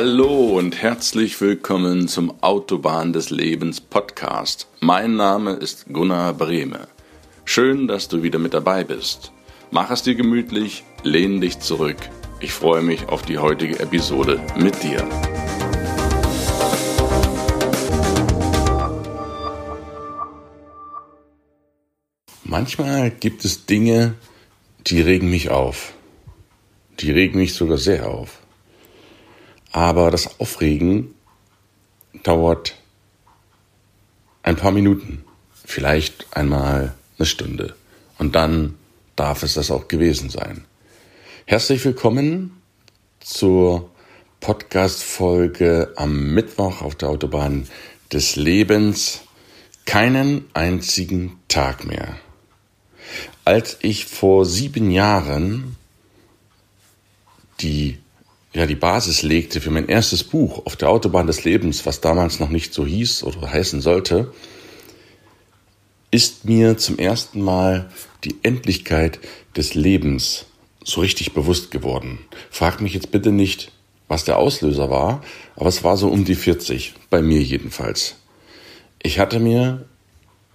Hallo und herzlich willkommen zum Autobahn des Lebens Podcast. Mein Name ist Gunnar Brehme. Schön, dass du wieder mit dabei bist. Mach es dir gemütlich, lehn dich zurück. Ich freue mich auf die heutige Episode mit dir. Manchmal gibt es Dinge, die regen mich auf. Die regen mich sogar sehr auf. Aber das Aufregen dauert ein paar Minuten, vielleicht einmal eine Stunde. Und dann darf es das auch gewesen sein. Herzlich willkommen zur Podcast-Folge am Mittwoch auf der Autobahn des Lebens. Keinen einzigen Tag mehr. Als ich vor sieben Jahren die ja die Basis legte für mein erstes Buch auf der Autobahn des Lebens, was damals noch nicht so hieß oder heißen sollte, ist mir zum ersten Mal die Endlichkeit des Lebens so richtig bewusst geworden. Frag mich jetzt bitte nicht, was der Auslöser war, aber es war so um die 40, bei mir jedenfalls. Ich hatte mir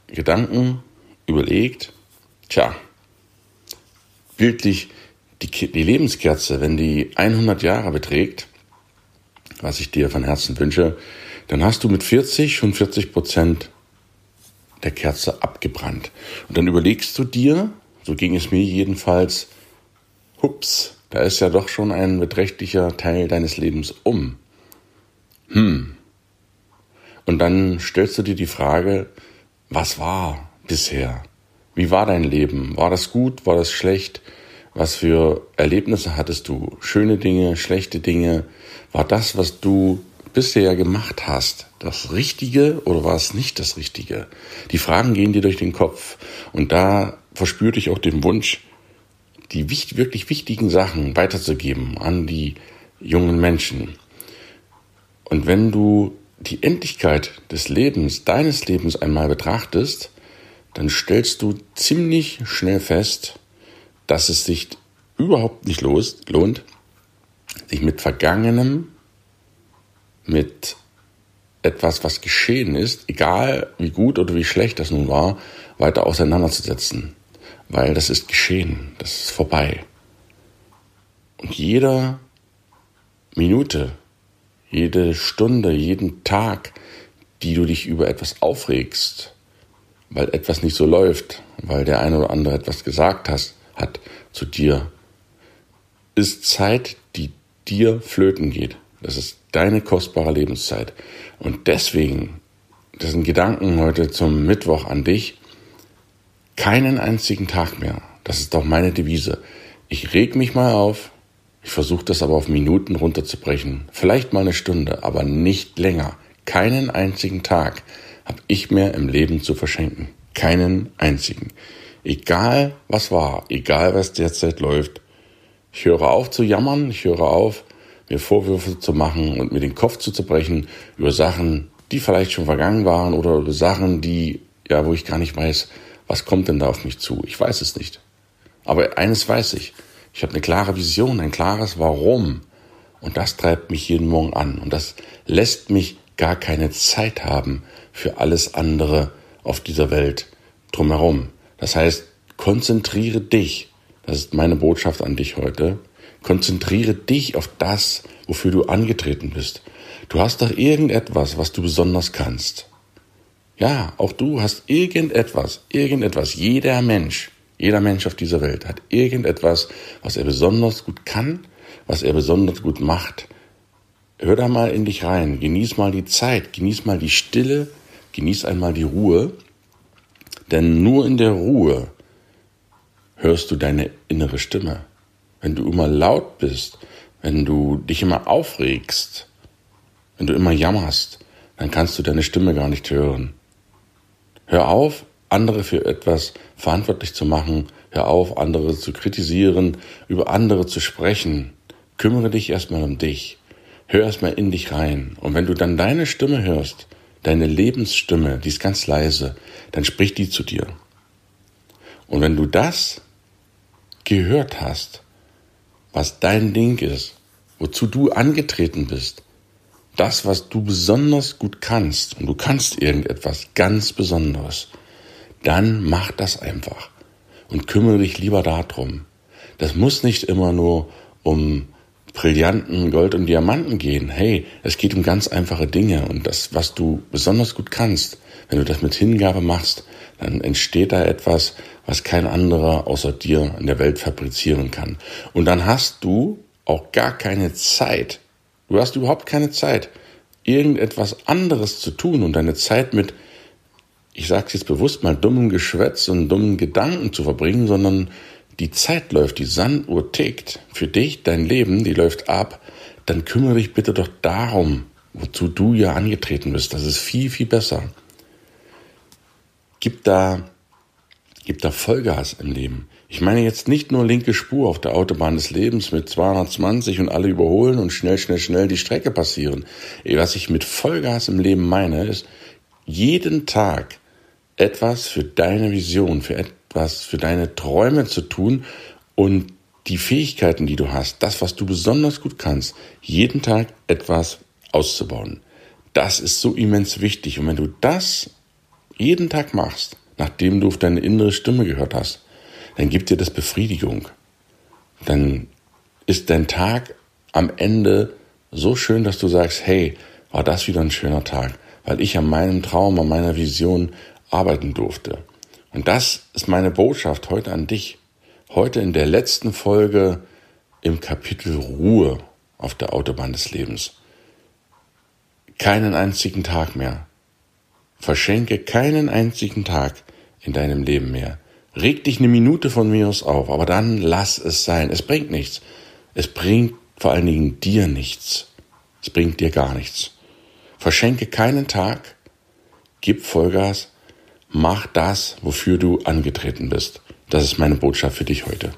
Gedanken überlegt, tja, bildlich die, die Lebenskerze, wenn die 100 Jahre beträgt, was ich dir von Herzen wünsche, dann hast du mit 40 schon 40 Prozent der Kerze abgebrannt. Und dann überlegst du dir, so ging es mir jedenfalls, hups, da ist ja doch schon ein beträchtlicher Teil deines Lebens um. Hm. Und dann stellst du dir die Frage, was war bisher? Wie war dein Leben? War das gut? War das schlecht? Was für Erlebnisse hattest du? Schöne Dinge, schlechte Dinge? War das, was du bisher gemacht hast, das Richtige oder war es nicht das Richtige? Die Fragen gehen dir durch den Kopf und da verspürte ich auch den Wunsch, die wirklich wichtigen Sachen weiterzugeben an die jungen Menschen. Und wenn du die Endlichkeit des Lebens, deines Lebens einmal betrachtest, dann stellst du ziemlich schnell fest, dass es sich überhaupt nicht lohnt, sich mit Vergangenem, mit etwas, was geschehen ist, egal wie gut oder wie schlecht das nun war, weiter auseinanderzusetzen. Weil das ist geschehen, das ist vorbei. Und jeder Minute, jede Stunde, jeden Tag, die du dich über etwas aufregst, weil etwas nicht so läuft, weil der eine oder andere etwas gesagt hast, hat zu dir, ist Zeit, die dir flöten geht. Das ist deine kostbare Lebenszeit. Und deswegen, das sind Gedanken heute zum Mittwoch an dich, keinen einzigen Tag mehr. Das ist auch meine Devise. Ich reg mich mal auf, ich versuche das aber auf Minuten runterzubrechen. Vielleicht mal eine Stunde, aber nicht länger. Keinen einzigen Tag habe ich mehr im Leben zu verschenken. Keinen einzigen. Egal was war, egal was derzeit läuft, ich höre auf zu jammern, ich höre auf, mir Vorwürfe zu machen und mir den Kopf zu zerbrechen über Sachen, die vielleicht schon vergangen waren oder über Sachen, die, ja, wo ich gar nicht weiß, was kommt denn da auf mich zu. Ich weiß es nicht. Aber eines weiß ich. Ich habe eine klare Vision, ein klares Warum. Und das treibt mich jeden Morgen an. Und das lässt mich gar keine Zeit haben für alles andere auf dieser Welt drumherum. Das heißt, konzentriere dich, das ist meine Botschaft an dich heute, konzentriere dich auf das, wofür du angetreten bist. Du hast doch irgendetwas, was du besonders kannst. Ja, auch du hast irgendetwas, irgendetwas, jeder Mensch, jeder Mensch auf dieser Welt hat irgendetwas, was er besonders gut kann, was er besonders gut macht. Hör da mal in dich rein, genieß mal die Zeit, genieß mal die Stille, genieß einmal die Ruhe denn nur in der Ruhe hörst du deine innere Stimme. Wenn du immer laut bist, wenn du dich immer aufregst, wenn du immer jammerst, dann kannst du deine Stimme gar nicht hören. Hör auf, andere für etwas verantwortlich zu machen. Hör auf, andere zu kritisieren, über andere zu sprechen. Kümmere dich erstmal um dich. Hör erstmal in dich rein. Und wenn du dann deine Stimme hörst, deine Lebensstimme, die ist ganz leise, dann spricht die zu dir. Und wenn du das gehört hast, was dein Ding ist, wozu du angetreten bist, das, was du besonders gut kannst, und du kannst irgendetwas ganz Besonderes, dann mach das einfach und kümmere dich lieber darum. Das muss nicht immer nur um Brillanten, Gold und Diamanten gehen. Hey, es geht um ganz einfache Dinge und das, was du besonders gut kannst, wenn du das mit Hingabe machst, dann entsteht da etwas, was kein anderer außer dir in der Welt fabrizieren kann. Und dann hast du auch gar keine Zeit. Du hast überhaupt keine Zeit, irgendetwas anderes zu tun und deine Zeit mit, ich sage es jetzt bewusst mal, dummem Geschwätz und dummen Gedanken zu verbringen, sondern die Zeit läuft, die Sanduhr tickt. Für dich, dein Leben, die läuft ab. Dann kümmere dich bitte doch darum, wozu du ja angetreten bist. Das ist viel, viel besser. Gib da, gib da Vollgas im Leben. Ich meine jetzt nicht nur linke Spur auf der Autobahn des Lebens mit 220 und alle überholen und schnell, schnell, schnell die Strecke passieren. Was ich mit Vollgas im Leben meine, ist jeden Tag etwas für deine Vision, für etwas für deine Träume zu tun und die Fähigkeiten, die du hast, das, was du besonders gut kannst, jeden Tag etwas auszubauen. Das ist so immens wichtig. Und wenn du das jeden Tag machst, nachdem du auf deine innere Stimme gehört hast, dann gibt dir das Befriedigung. Dann ist dein Tag am Ende so schön, dass du sagst, hey, war das wieder ein schöner Tag, weil ich an meinem Traum, an meiner Vision arbeiten durfte. Und das ist meine Botschaft heute an dich. Heute in der letzten Folge im Kapitel Ruhe auf der Autobahn des Lebens. Keinen einzigen Tag mehr Verschenke keinen einzigen Tag in deinem Leben mehr. Reg dich eine Minute von mir aus auf, aber dann lass es sein. Es bringt nichts. Es bringt vor allen Dingen dir nichts. Es bringt dir gar nichts. Verschenke keinen Tag, gib Vollgas, mach das, wofür du angetreten bist. Das ist meine Botschaft für dich heute.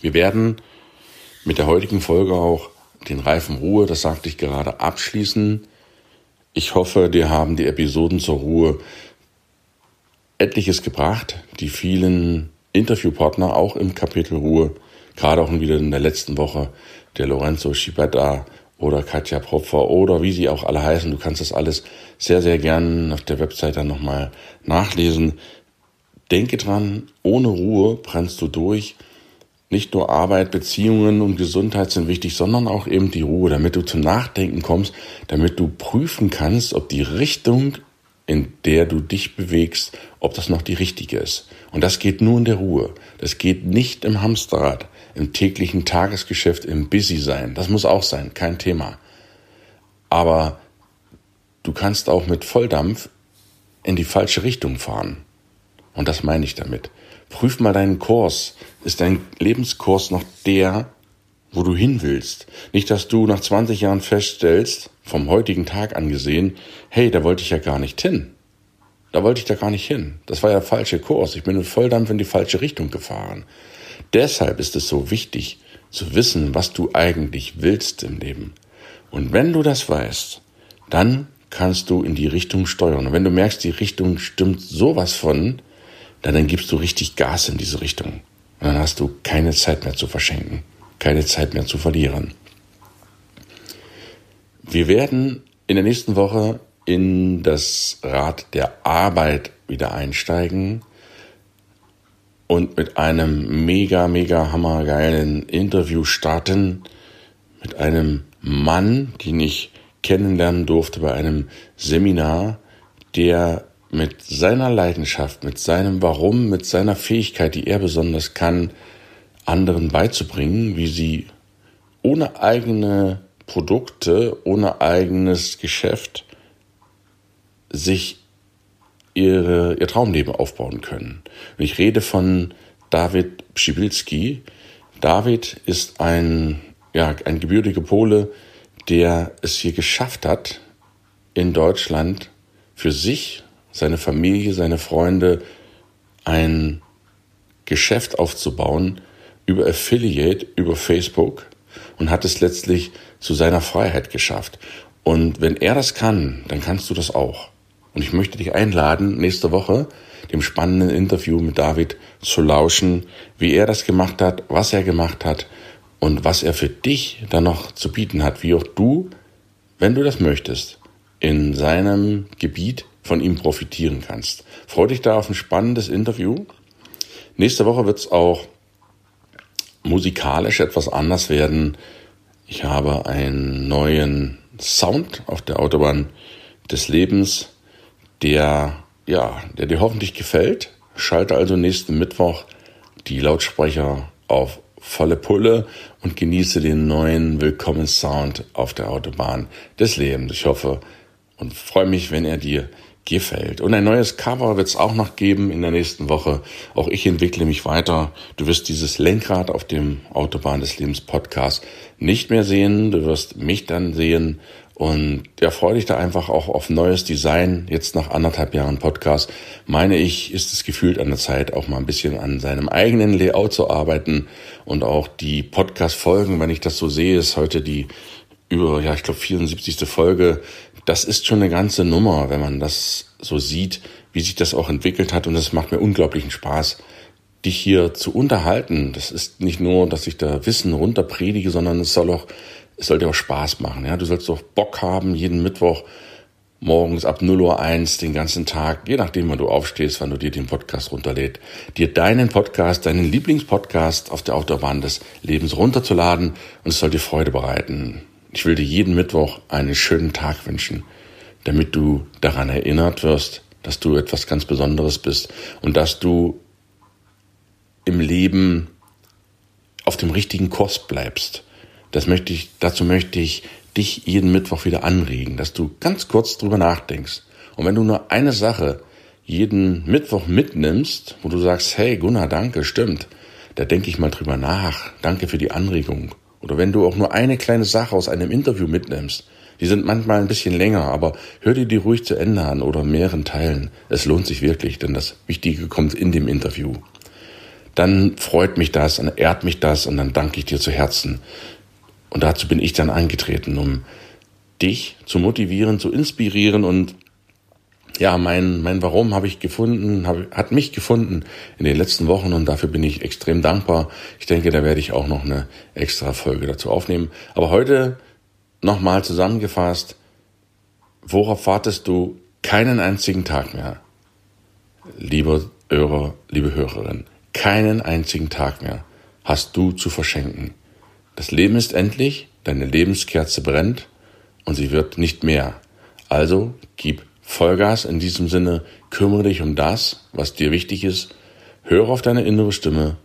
Wir werden mit der heutigen Folge auch den Reifen Ruhe, das sagte ich gerade, abschließen. Ich hoffe, dir haben die Episoden zur Ruhe etliches gebracht, die vielen Interviewpartner auch im Kapitel Ruhe, gerade auch wieder in der letzten Woche, der Lorenzo Schibetta oder Katja Propfer oder wie sie auch alle heißen. Du kannst das alles sehr, sehr gern auf der Website dann nochmal nachlesen. Denke dran, ohne Ruhe brennst du durch. Nicht nur Arbeit, Beziehungen und Gesundheit sind wichtig, sondern auch eben die Ruhe, damit du zum Nachdenken kommst, damit du prüfen kannst, ob die Richtung, in der du dich bewegst, ob das noch die richtige ist. Und das geht nur in der Ruhe. Das geht nicht im Hamsterrad, im täglichen Tagesgeschäft, im Busy sein. Das muss auch sein, kein Thema. Aber du kannst auch mit Volldampf in die falsche Richtung fahren. Und das meine ich damit. Prüf mal deinen Kurs. Ist dein Lebenskurs noch der, wo du hin willst? Nicht, dass du nach 20 Jahren feststellst, vom heutigen Tag angesehen, hey, da wollte ich ja gar nicht hin. Da wollte ich da gar nicht hin. Das war ja der falsche Kurs. Ich bin mit Volldampf in die falsche Richtung gefahren. Deshalb ist es so wichtig zu wissen, was du eigentlich willst im Leben. Und wenn du das weißt, dann kannst du in die Richtung steuern. Und wenn du merkst, die Richtung stimmt sowas von, dann, dann gibst du richtig Gas in diese Richtung. Und dann hast du keine Zeit mehr zu verschenken, keine Zeit mehr zu verlieren. Wir werden in der nächsten Woche in das Rad der Arbeit wieder einsteigen und mit einem mega, mega hammergeilen Interview starten mit einem Mann, den ich kennenlernen durfte bei einem Seminar, der mit seiner Leidenschaft, mit seinem Warum, mit seiner Fähigkeit, die er besonders kann, anderen beizubringen, wie sie ohne eigene Produkte, ohne eigenes Geschäft sich ihre, ihr Traumleben aufbauen können. Und ich rede von David Pschibilski. David ist ein, ja, ein gebürtiger Pole, der es hier geschafft hat, in Deutschland für sich seine Familie, seine Freunde ein Geschäft aufzubauen über Affiliate, über Facebook und hat es letztlich zu seiner Freiheit geschafft. Und wenn er das kann, dann kannst du das auch. Und ich möchte dich einladen, nächste Woche dem spannenden Interview mit David zu lauschen, wie er das gemacht hat, was er gemacht hat und was er für dich dann noch zu bieten hat, wie auch du wenn du das möchtest, in seinem Gebiet von ihm profitieren kannst. Freue dich da auf ein spannendes Interview. Nächste Woche wird es auch musikalisch etwas anders werden. Ich habe einen neuen Sound auf der Autobahn des Lebens, der, ja, der dir hoffentlich gefällt. Schalte also nächsten Mittwoch die Lautsprecher auf volle Pulle und genieße den neuen Willkommenssound auf der Autobahn des Lebens. Ich hoffe und freue mich, wenn er dir gefällt. Und ein neues Cover wird es auch noch geben in der nächsten Woche. Auch ich entwickle mich weiter. Du wirst dieses Lenkrad auf dem Autobahn des Lebens Podcast nicht mehr sehen. Du wirst mich dann sehen. Und ja, freue dich da einfach auch auf neues Design. Jetzt nach anderthalb Jahren Podcast, meine ich, ist es gefühlt an der Zeit, auch mal ein bisschen an seinem eigenen Layout zu arbeiten. Und auch die Podcast-Folgen, wenn ich das so sehe, ist heute die über, ja, ich glaube, 74. Folge das ist schon eine ganze Nummer, wenn man das so sieht, wie sich das auch entwickelt hat. Und es macht mir unglaublichen Spaß, dich hier zu unterhalten. Das ist nicht nur, dass ich da Wissen runterpredige, sondern es soll auch, es soll dir auch Spaß machen. Ja, du sollst doch Bock haben, jeden Mittwoch morgens ab 0 Uhr 1 den ganzen Tag, je nachdem, wann du aufstehst, wann du dir den Podcast runterlädst, dir deinen Podcast, deinen Lieblingspodcast auf der Autobahn des Lebens runterzuladen und es soll dir Freude bereiten. Ich will dir jeden Mittwoch einen schönen Tag wünschen, damit du daran erinnert wirst, dass du etwas ganz Besonderes bist und dass du im Leben auf dem richtigen Kurs bleibst. Das möchte ich, dazu möchte ich dich jeden Mittwoch wieder anregen, dass du ganz kurz drüber nachdenkst. Und wenn du nur eine Sache jeden Mittwoch mitnimmst, wo du sagst, hey Gunnar, danke, stimmt, da denke ich mal drüber nach, danke für die Anregung. Oder wenn du auch nur eine kleine Sache aus einem Interview mitnimmst, die sind manchmal ein bisschen länger, aber hör dir die ruhig zu Ende an oder mehreren Teilen. Es lohnt sich wirklich, denn das Wichtige kommt in dem Interview. Dann freut mich das, dann ehrt mich das und dann danke ich dir zu Herzen. Und dazu bin ich dann eingetreten, um dich zu motivieren, zu inspirieren und ja, mein, mein Warum habe ich gefunden, hab, hat mich gefunden in den letzten Wochen und dafür bin ich extrem dankbar. Ich denke, da werde ich auch noch eine extra Folge dazu aufnehmen. Aber heute nochmal zusammengefasst, worauf wartest du keinen einzigen Tag mehr? Lieber Hörer, liebe Hörerin, keinen einzigen Tag mehr hast du zu verschenken. Das Leben ist endlich, deine Lebenskerze brennt und sie wird nicht mehr. Also gib Vollgas in diesem Sinne, kümmere dich um das, was dir wichtig ist, höre auf deine innere Stimme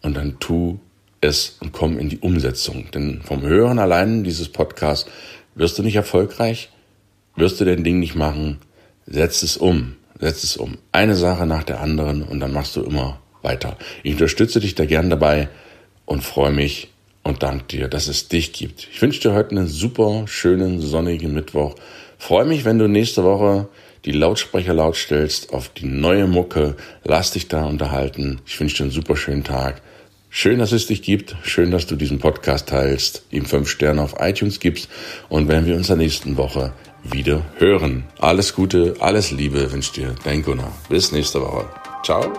und dann tu es und komm in die Umsetzung. Denn vom Hören allein dieses Podcasts wirst du nicht erfolgreich, wirst du dein Ding nicht machen, setz es um, setz es um. Eine Sache nach der anderen und dann machst du immer weiter. Ich unterstütze dich da gern dabei und freue mich und danke dir, dass es dich gibt. Ich wünsche dir heute einen super schönen sonnigen Mittwoch Freue mich, wenn du nächste Woche die Lautsprecher laut stellst auf die neue Mucke. Lass dich da unterhalten. Ich wünsche dir einen super schönen Tag. Schön, dass es dich gibt. Schön, dass du diesen Podcast teilst, ihm fünf Sterne auf iTunes gibst. Und wenn wir uns der nächsten Woche wieder hören. Alles Gute, alles Liebe wünscht dir dein Gunnar. Bis nächste Woche. Ciao.